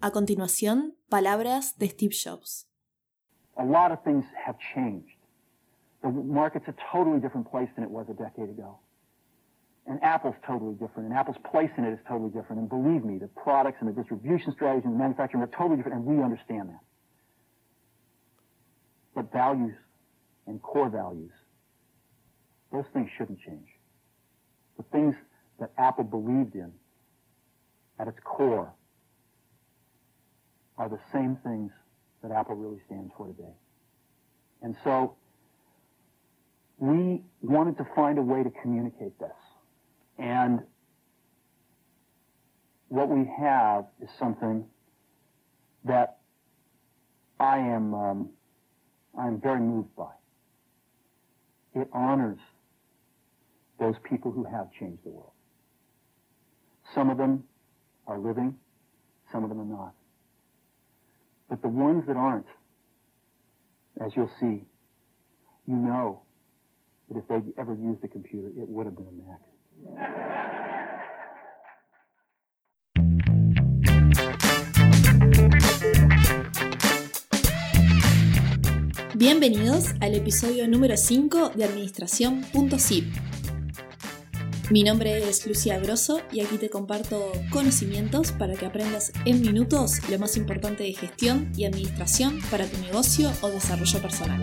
A continuación, palabras de Steve Jobs. A lot of things have changed. The market's a totally different place than it was a decade ago. And Apple's totally different, and Apple's place in it is totally different. And believe me, the products and the distribution strategy and the manufacturing are totally different, and we understand that. But values and core values, those things shouldn't change. The things that Apple believed in at its core are the same things that Apple really stands for today. And so we wanted to find a way to communicate this. And what we have is something that I am um, I am very moved by. It honors those people who have changed the world. Some of them are living, some of them are not. But the ones that aren't, as you'll see, you know that if they'd ever used a computer, it would have been a Mac. Bienvenidos al episodio número 5 de Administración.zip. Mi nombre es Lucía Grosso y aquí te comparto conocimientos para que aprendas en minutos lo más importante de gestión y administración para tu negocio o desarrollo personal.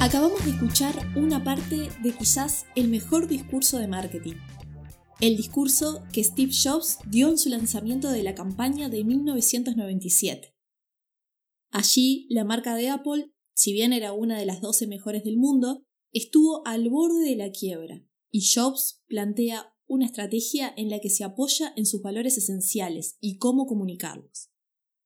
Acabamos de escuchar una parte de quizás el mejor discurso de marketing, el discurso que Steve Jobs dio en su lanzamiento de la campaña de 1997. Allí, la marca de Apple, si bien era una de las 12 mejores del mundo, estuvo al borde de la quiebra, y Jobs plantea una estrategia en la que se apoya en sus valores esenciales y cómo comunicarlos.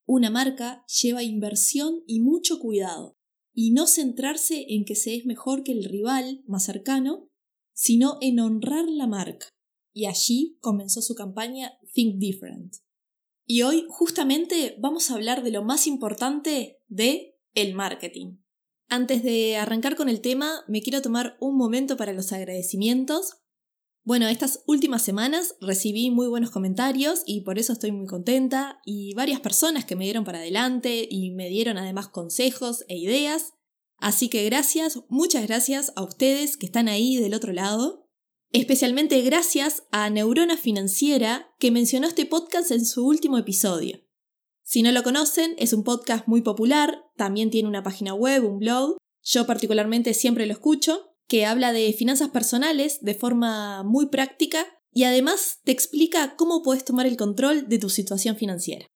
Una marca lleva inversión y mucho cuidado, y no centrarse en que se es mejor que el rival más cercano, sino en honrar la marca. Y allí comenzó su campaña Think Different. Y hoy justamente vamos a hablar de lo más importante de el marketing. Antes de arrancar con el tema, me quiero tomar un momento para los agradecimientos. Bueno, estas últimas semanas recibí muy buenos comentarios y por eso estoy muy contenta y varias personas que me dieron para adelante y me dieron además consejos e ideas. Así que gracias, muchas gracias a ustedes que están ahí del otro lado. Especialmente gracias a Neurona Financiera, que mencionó este podcast en su último episodio. Si no lo conocen, es un podcast muy popular, también tiene una página web, un blog, yo particularmente siempre lo escucho, que habla de finanzas personales de forma muy práctica y además te explica cómo puedes tomar el control de tu situación financiera.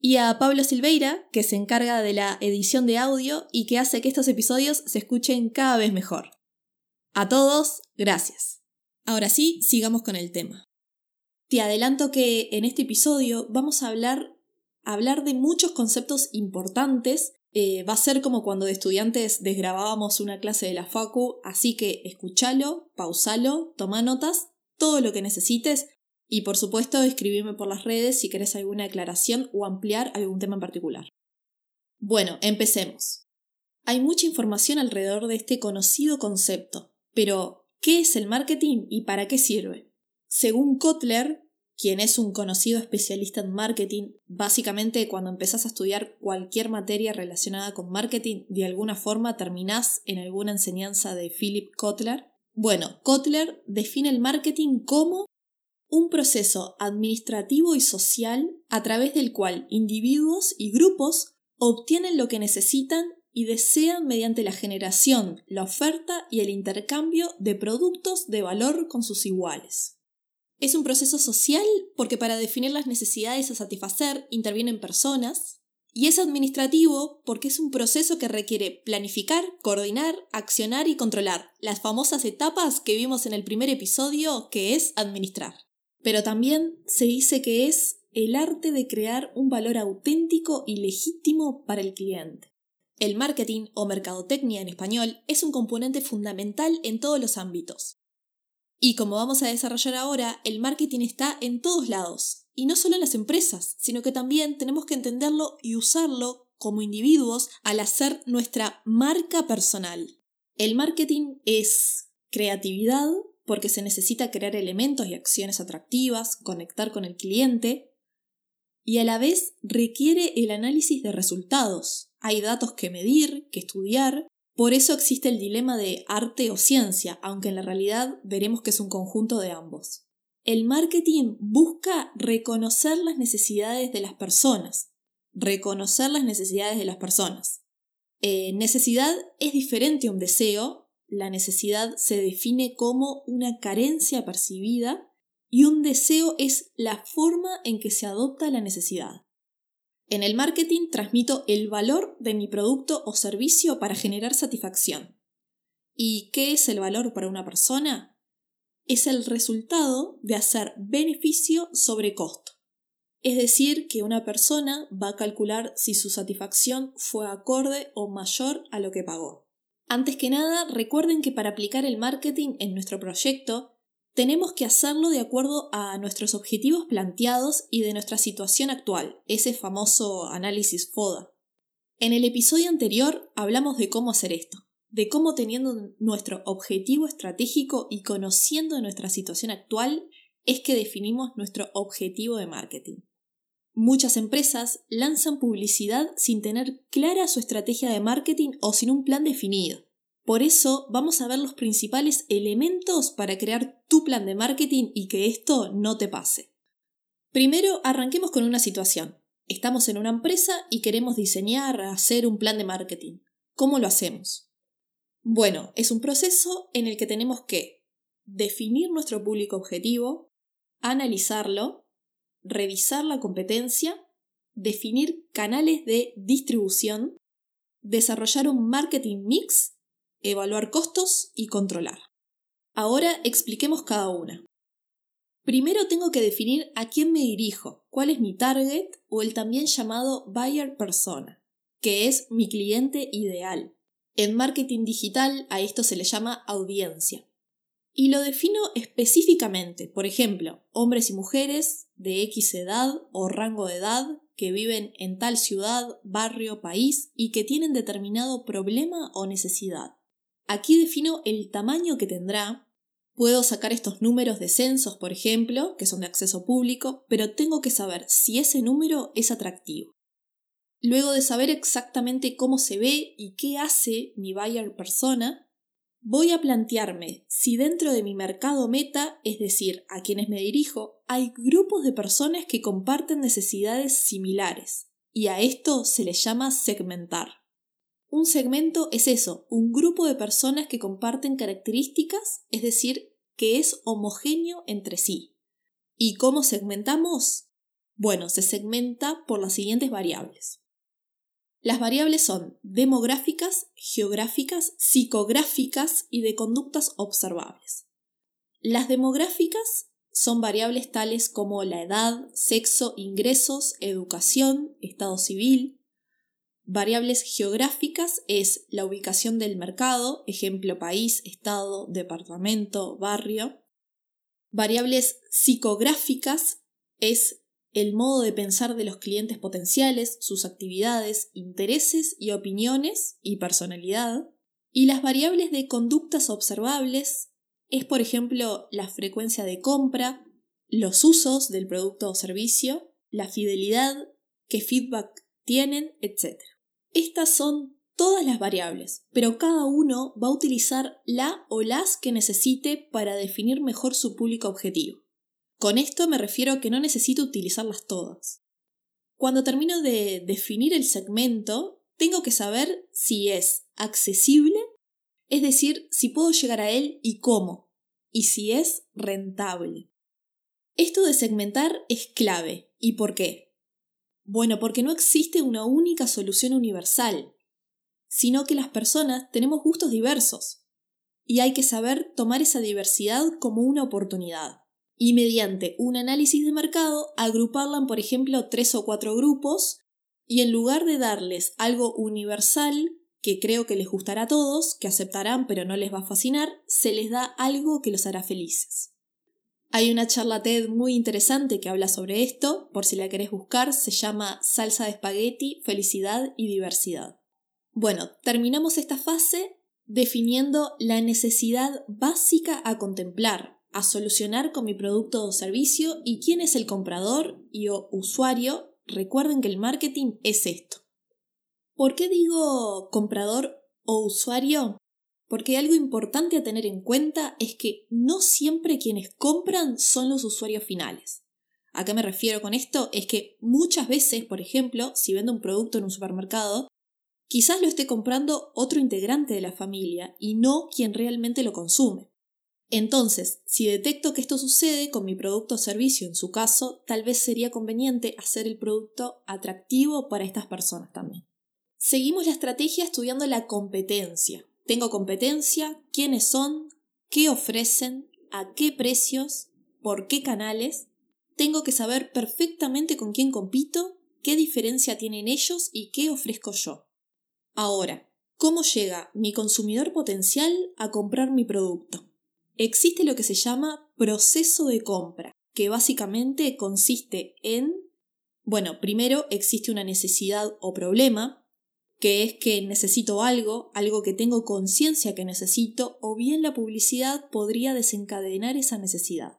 Y a Pablo Silveira, que se encarga de la edición de audio y que hace que estos episodios se escuchen cada vez mejor. A todos, gracias. Ahora sí, sigamos con el tema. Te adelanto que en este episodio vamos a hablar, hablar de muchos conceptos importantes. Eh, va a ser como cuando de estudiantes desgrabábamos una clase de la Facu, así que escúchalo, pausalo, toma notas, todo lo que necesites y por supuesto escribirme por las redes si querés alguna aclaración o ampliar algún tema en particular. Bueno, empecemos. Hay mucha información alrededor de este conocido concepto, pero ¿Qué es el marketing y para qué sirve? Según Kotler, quien es un conocido especialista en marketing, básicamente cuando empezás a estudiar cualquier materia relacionada con marketing, de alguna forma terminás en alguna enseñanza de Philip Kotler. Bueno, Kotler define el marketing como un proceso administrativo y social a través del cual individuos y grupos obtienen lo que necesitan y desean mediante la generación, la oferta y el intercambio de productos de valor con sus iguales. Es un proceso social porque para definir las necesidades a satisfacer intervienen personas, y es administrativo porque es un proceso que requiere planificar, coordinar, accionar y controlar las famosas etapas que vimos en el primer episodio que es administrar. Pero también se dice que es el arte de crear un valor auténtico y legítimo para el cliente. El marketing o mercadotecnia en español es un componente fundamental en todos los ámbitos. Y como vamos a desarrollar ahora, el marketing está en todos lados, y no solo en las empresas, sino que también tenemos que entenderlo y usarlo como individuos al hacer nuestra marca personal. El marketing es creatividad, porque se necesita crear elementos y acciones atractivas, conectar con el cliente, y a la vez requiere el análisis de resultados. Hay datos que medir, que estudiar, por eso existe el dilema de arte o ciencia, aunque en la realidad veremos que es un conjunto de ambos. El marketing busca reconocer las necesidades de las personas, reconocer las necesidades de las personas. Eh, necesidad es diferente a un deseo, la necesidad se define como una carencia percibida y un deseo es la forma en que se adopta la necesidad. En el marketing transmito el valor de mi producto o servicio para generar satisfacción. ¿Y qué es el valor para una persona? Es el resultado de hacer beneficio sobre costo. Es decir, que una persona va a calcular si su satisfacción fue acorde o mayor a lo que pagó. Antes que nada, recuerden que para aplicar el marketing en nuestro proyecto, tenemos que hacerlo de acuerdo a nuestros objetivos planteados y de nuestra situación actual, ese famoso análisis FODA. En el episodio anterior hablamos de cómo hacer esto, de cómo teniendo nuestro objetivo estratégico y conociendo nuestra situación actual es que definimos nuestro objetivo de marketing. Muchas empresas lanzan publicidad sin tener clara su estrategia de marketing o sin un plan definido. Por eso vamos a ver los principales elementos para crear tu plan de marketing y que esto no te pase. Primero, arranquemos con una situación. Estamos en una empresa y queremos diseñar, hacer un plan de marketing. ¿Cómo lo hacemos? Bueno, es un proceso en el que tenemos que definir nuestro público objetivo, analizarlo, revisar la competencia, definir canales de distribución, desarrollar un marketing mix, evaluar costos y controlar. Ahora expliquemos cada una. Primero tengo que definir a quién me dirijo, cuál es mi target o el también llamado buyer persona, que es mi cliente ideal. En marketing digital a esto se le llama audiencia y lo defino específicamente, por ejemplo, hombres y mujeres de X edad o rango de edad que viven en tal ciudad, barrio, país y que tienen determinado problema o necesidad. Aquí defino el tamaño que tendrá. Puedo sacar estos números de censos, por ejemplo, que son de acceso público, pero tengo que saber si ese número es atractivo. Luego de saber exactamente cómo se ve y qué hace mi buyer persona, voy a plantearme si dentro de mi mercado meta, es decir, a quienes me dirijo, hay grupos de personas que comparten necesidades similares, y a esto se le llama segmentar. Un segmento es eso, un grupo de personas que comparten características, es decir, que es homogéneo entre sí. ¿Y cómo segmentamos? Bueno, se segmenta por las siguientes variables. Las variables son demográficas, geográficas, psicográficas y de conductas observables. Las demográficas son variables tales como la edad, sexo, ingresos, educación, estado civil. Variables geográficas es la ubicación del mercado, ejemplo país, estado, departamento, barrio. Variables psicográficas es el modo de pensar de los clientes potenciales, sus actividades, intereses y opiniones y personalidad. Y las variables de conductas observables es, por ejemplo, la frecuencia de compra, los usos del producto o servicio, la fidelidad, qué feedback tienen, etc. Estas son todas las variables, pero cada uno va a utilizar la o las que necesite para definir mejor su público objetivo. Con esto me refiero a que no necesito utilizarlas todas. Cuando termino de definir el segmento, tengo que saber si es accesible, es decir, si puedo llegar a él y cómo, y si es rentable. Esto de segmentar es clave. ¿Y por qué? Bueno, porque no existe una única solución universal, sino que las personas tenemos gustos diversos, y hay que saber tomar esa diversidad como una oportunidad y mediante un análisis de mercado agruparla en, por ejemplo, tres o cuatro grupos y en lugar de darles algo universal que creo que les gustará a todos, que aceptarán pero no les va a fascinar, se les da algo que los hará felices. Hay una charla TED muy interesante que habla sobre esto, por si la querés buscar, se llama Salsa de espagueti, felicidad y diversidad. Bueno, terminamos esta fase definiendo la necesidad básica a contemplar, a solucionar con mi producto o servicio y quién es el comprador y o usuario. Recuerden que el marketing es esto. ¿Por qué digo comprador o usuario? Porque algo importante a tener en cuenta es que no siempre quienes compran son los usuarios finales. ¿A qué me refiero con esto? Es que muchas veces, por ejemplo, si vendo un producto en un supermercado, quizás lo esté comprando otro integrante de la familia y no quien realmente lo consume. Entonces, si detecto que esto sucede con mi producto o servicio, en su caso, tal vez sería conveniente hacer el producto atractivo para estas personas también. Seguimos la estrategia estudiando la competencia. Tengo competencia, quiénes son, qué ofrecen, a qué precios, por qué canales. Tengo que saber perfectamente con quién compito, qué diferencia tienen ellos y qué ofrezco yo. Ahora, ¿cómo llega mi consumidor potencial a comprar mi producto? Existe lo que se llama proceso de compra, que básicamente consiste en, bueno, primero existe una necesidad o problema, que es que necesito algo, algo que tengo conciencia que necesito, o bien la publicidad podría desencadenar esa necesidad.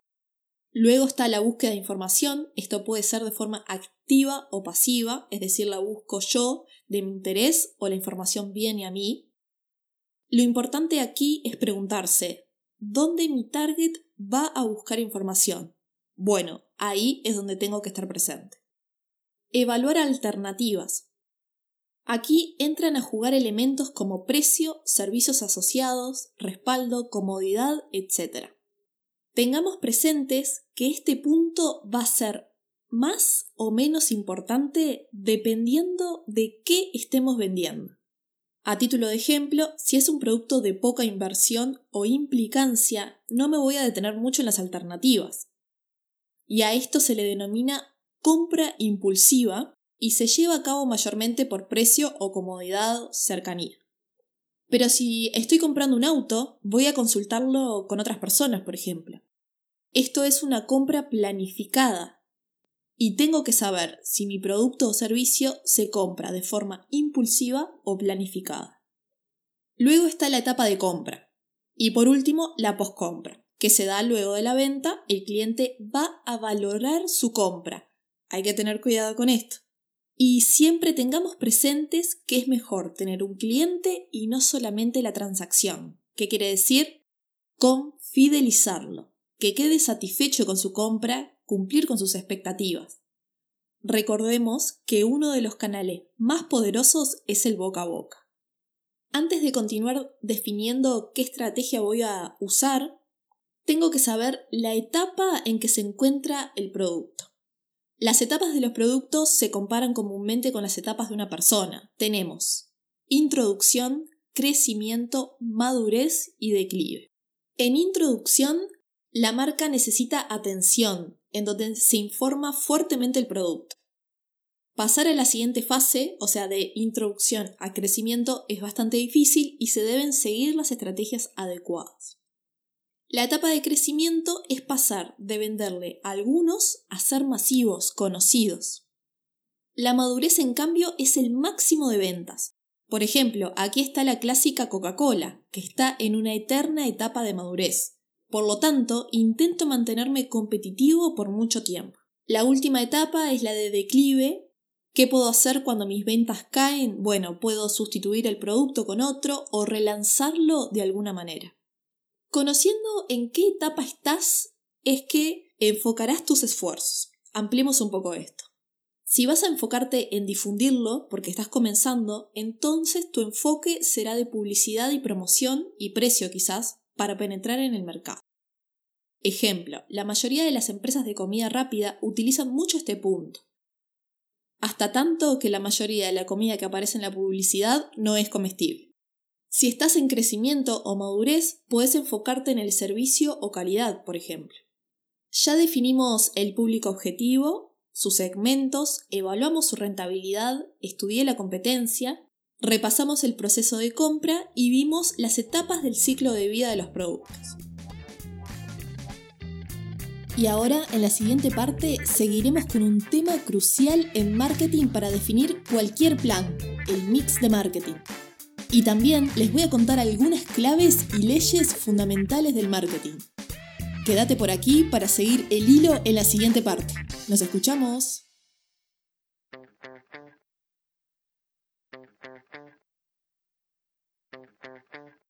Luego está la búsqueda de información, esto puede ser de forma activa o pasiva, es decir, la busco yo de mi interés o la información viene a mí. Lo importante aquí es preguntarse, ¿dónde mi target va a buscar información? Bueno, ahí es donde tengo que estar presente. Evaluar alternativas. Aquí entran a jugar elementos como precio, servicios asociados, respaldo, comodidad, etc. Tengamos presentes que este punto va a ser más o menos importante dependiendo de qué estemos vendiendo. A título de ejemplo, si es un producto de poca inversión o implicancia, no me voy a detener mucho en las alternativas. Y a esto se le denomina compra impulsiva y se lleva a cabo mayormente por precio o comodidad cercanía. Pero si estoy comprando un auto, voy a consultarlo con otras personas, por ejemplo. Esto es una compra planificada, y tengo que saber si mi producto o servicio se compra de forma impulsiva o planificada. Luego está la etapa de compra y por último la postcompra, que se da luego de la venta, el cliente va a valorar su compra. Hay que tener cuidado con esto. Y siempre tengamos presentes que es mejor tener un cliente y no solamente la transacción. ¿Qué quiere decir? Con fidelizarlo, que quede satisfecho con su compra cumplir con sus expectativas. Recordemos que uno de los canales más poderosos es el boca a boca. Antes de continuar definiendo qué estrategia voy a usar, tengo que saber la etapa en que se encuentra el producto. Las etapas de los productos se comparan comúnmente con las etapas de una persona. Tenemos introducción, crecimiento, madurez y declive. En introducción, la marca necesita atención, en donde se informa fuertemente el producto. Pasar a la siguiente fase, o sea, de introducción a crecimiento, es bastante difícil y se deben seguir las estrategias adecuadas. La etapa de crecimiento es pasar de venderle a algunos a ser masivos, conocidos. La madurez, en cambio, es el máximo de ventas. Por ejemplo, aquí está la clásica Coca-Cola, que está en una eterna etapa de madurez. Por lo tanto, intento mantenerme competitivo por mucho tiempo. La última etapa es la de declive. ¿Qué puedo hacer cuando mis ventas caen? Bueno, puedo sustituir el producto con otro o relanzarlo de alguna manera. Conociendo en qué etapa estás, es que enfocarás tus esfuerzos. Ampliemos un poco esto. Si vas a enfocarte en difundirlo porque estás comenzando, entonces tu enfoque será de publicidad y promoción y precio quizás para penetrar en el mercado. Ejemplo, la mayoría de las empresas de comida rápida utilizan mucho este punto. Hasta tanto que la mayoría de la comida que aparece en la publicidad no es comestible. Si estás en crecimiento o madurez, puedes enfocarte en el servicio o calidad, por ejemplo. Ya definimos el público objetivo, sus segmentos, evaluamos su rentabilidad, estudié la competencia, repasamos el proceso de compra y vimos las etapas del ciclo de vida de los productos. Y ahora, en la siguiente parte, seguiremos con un tema crucial en marketing para definir cualquier plan, el mix de marketing. Y también les voy a contar algunas claves y leyes fundamentales del marketing. Quédate por aquí para seguir el hilo en la siguiente parte. Nos escuchamos.